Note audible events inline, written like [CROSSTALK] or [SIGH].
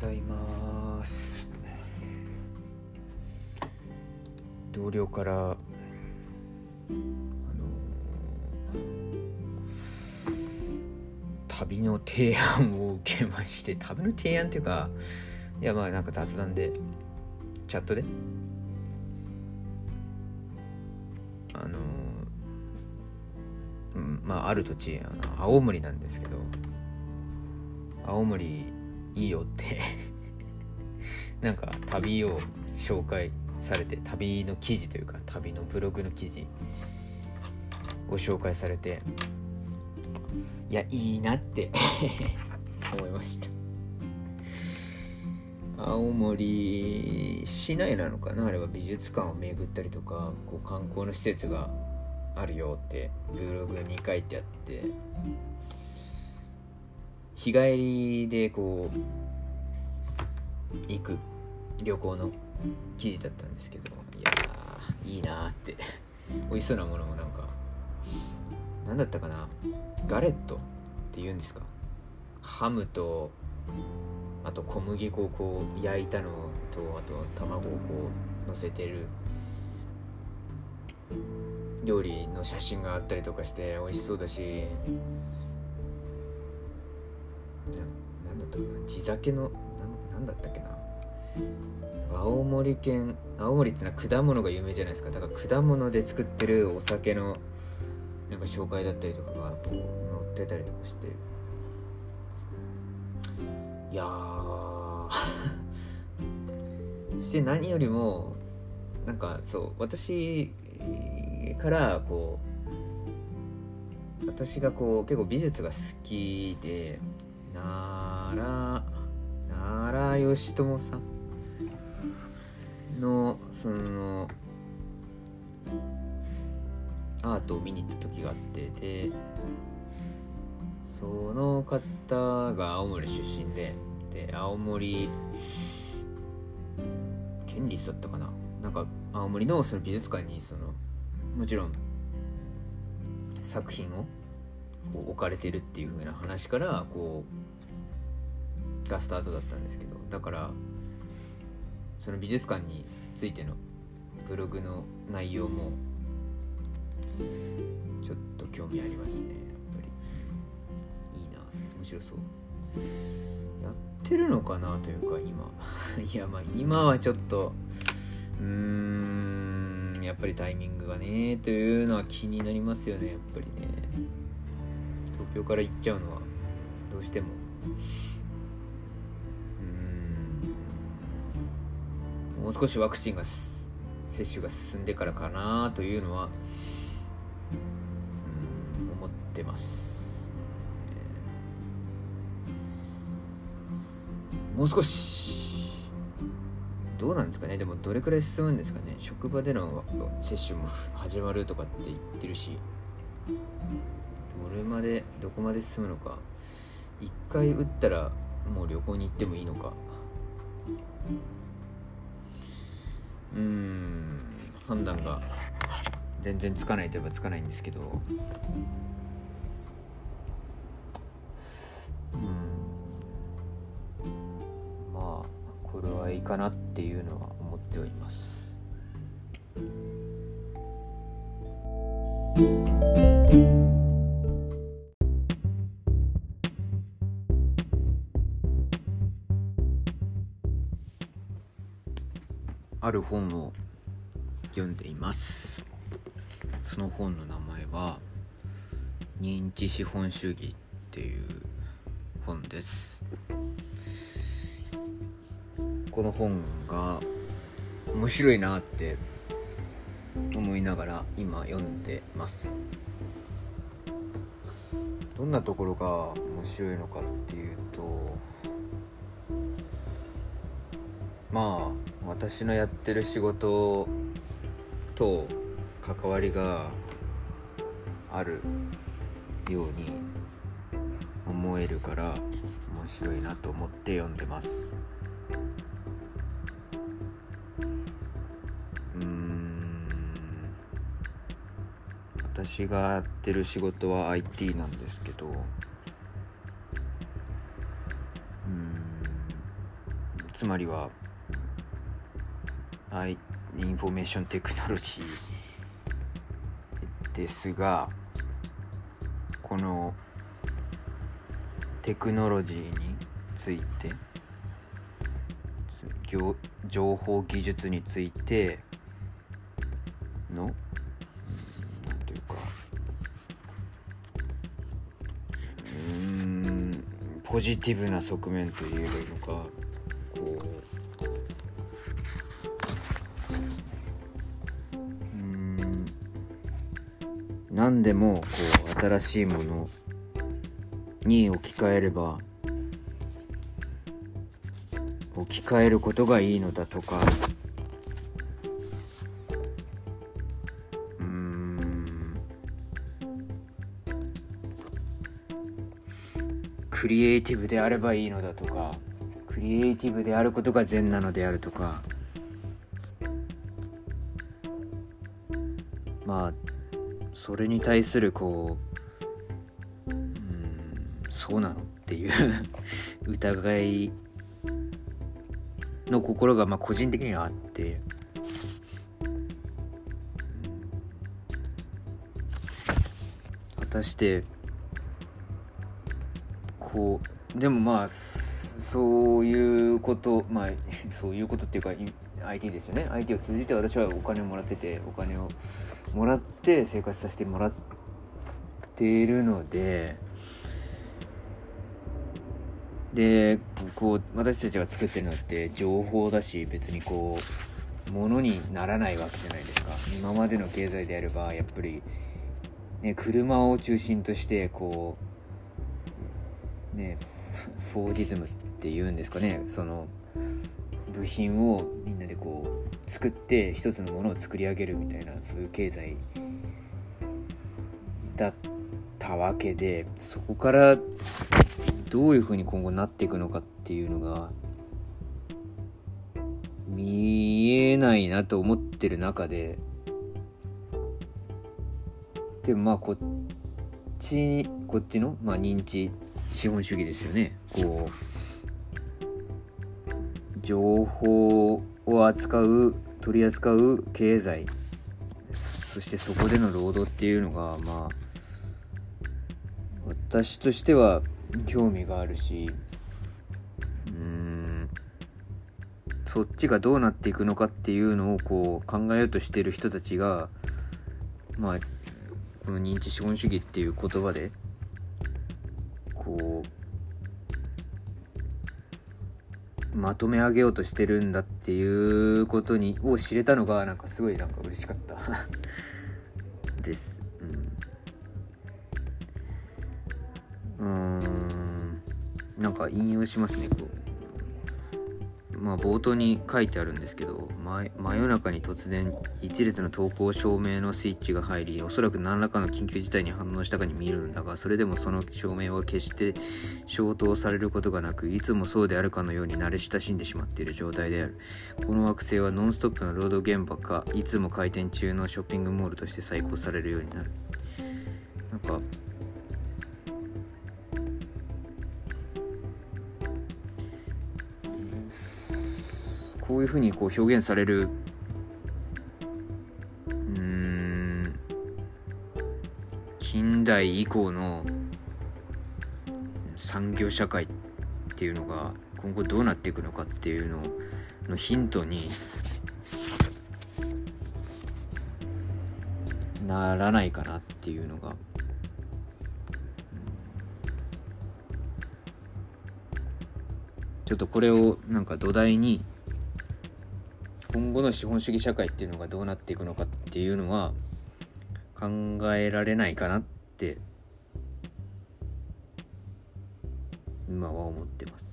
ざいます。同僚からあの旅の提案を受けまして旅の提案っていうかいやまあなんか雑談でチャットであのまあある土地あの青森なんですけど青森いいよって。[LAUGHS] なんか旅を紹介されて旅の記事というか旅のブログの記事を紹介されていやいいなって [LAUGHS] 思いました。青森市内なのかな？あれは美術館を巡ったりとかこう観光の施設があるよってブログに書いてあって。日帰りでこう行く旅行の記事だったんですけどいやーいいなーって。[LAUGHS] 美味しそうなものもなんか何だったかな？ガレットって言うんですか？ハムとあと小麦粉をこう焼いたのとあと卵をこう乗せてる。料理の写真があったりとかして美味しそうだし。ななんだったかな地酒のななんだったっけな。青森県青森ってのは果物が有名じゃないですか。だから果物で作ってるお酒のなんか紹介だったりとかがこう載ってたりとかして。いやー。そ [LAUGHS] して何よりもなんかそう私からこう私がこう結構美術が好きで。奈良奈良義朝さん。のそのアートを見に行った時があってでその方が青森出身でで青森県立だったかな。なんか青森のその美術館にそのもちろん作品をこう置かれてるっていう風な話からこうがスタートだったんですけどだからその美術館についてのブログの内容もちょっと興味ありますねやっぱり。いいな面白そう。やってるのかなというか今。[LAUGHS] いやまあ今はちょっとうーんやっぱりタイミングがねというのは気になりますよねやっぱりね。東京から行っちゃうのはどうしても。うん。もう少しワクチンが接種が進んでからかなというのはうん思ってます。もう少しどうなんですかね。でもどれくらい進むんですかね。職場での接種も始まるとかって言ってるし。どれまでどこまで進むのか。一回打ったらもう旅行に行ってもいいのか。うーん判断が全然つかないといえばつかないんですけど。うん。まあこれはいいかなっていうのは思っております。ある本を読んでいます。その本の名前は「認知資本主義」っていう本です。この本が面白いなって思いながら今読んでます。どんなところが面白いのかっていうとまあ私のやってる仕事と関わりがあるように思えるから面白いなと思って読んでます。うん。私がやってる仕事は IT なんですけど。うん。つまりは information technology ですがこのテクノロジーについて情報技術についての何ていうか。うんポジティブな側面と言えるのか。何でもこう新しいものに置き換えれば置き換えることがいいのだとか。うん。クリエイティブであればいいのだとかクリエイティブであることが善なのであるとか。それに対するこううんそうなのっていう [LAUGHS] 疑いの心がまあ個人的にはあって。果たしてこうでもまあそういうことまあ [LAUGHS] そういうことっていうか IT ですよね。IT を通じて私はお金をもらっててお金をもらって生活させてもらっているのででこう私たちが作ってるのって情報だし別にこうものにならないわけじゃないですか。今までの経済であればやっぱり、ね、車を中心としてこうねフォーディズムってていうんですかね。その部品をみんなでこう作って一つのものを作り上げるみたいなそういう経済だったわけでそこからどういうふうに今後なっていくのかっていうのが見えないなと思ってる中ででもまあこっちこっちの、まあ、認知資本主義ですよね。こう情報を扱う取り扱う経済。そしてそこでの労働っていうのがまあ私としては興味があるしうんそっちがどうなっていくのかっていうのをこう考えようとしてる人たちがまあこの認知資本主義っていう言葉でこうまとめ上げようとしてるんだっていうことにを知れたのがなんかすごいなんか嬉しかった。[LAUGHS] です。うん、うん。なんか引用しますねこう。まあ冒頭に書いてあるんですけど真夜中に突然一列の投稿照明のスイッチが入りおそらく何らかの緊急事態に反応したかに見えるんだがそれでもその照明は決して消灯されることがなくいつもそうであるかのように慣れ親しんでしまっている状態である。この惑星はノンストップの労働現場かいつも開店中のショッピングモールとして再興されるようになる。なんかこういうふうにこう表現される。うん。近代以降の産業社会っていうのが今後どうなっていくのかっていうののヒントにならないかなっていうのが。ちょっとこれをなんか土台に今後の資本主義社会っていうのがどうなっていくのかっていうのは考えられないかなって今は思ってます。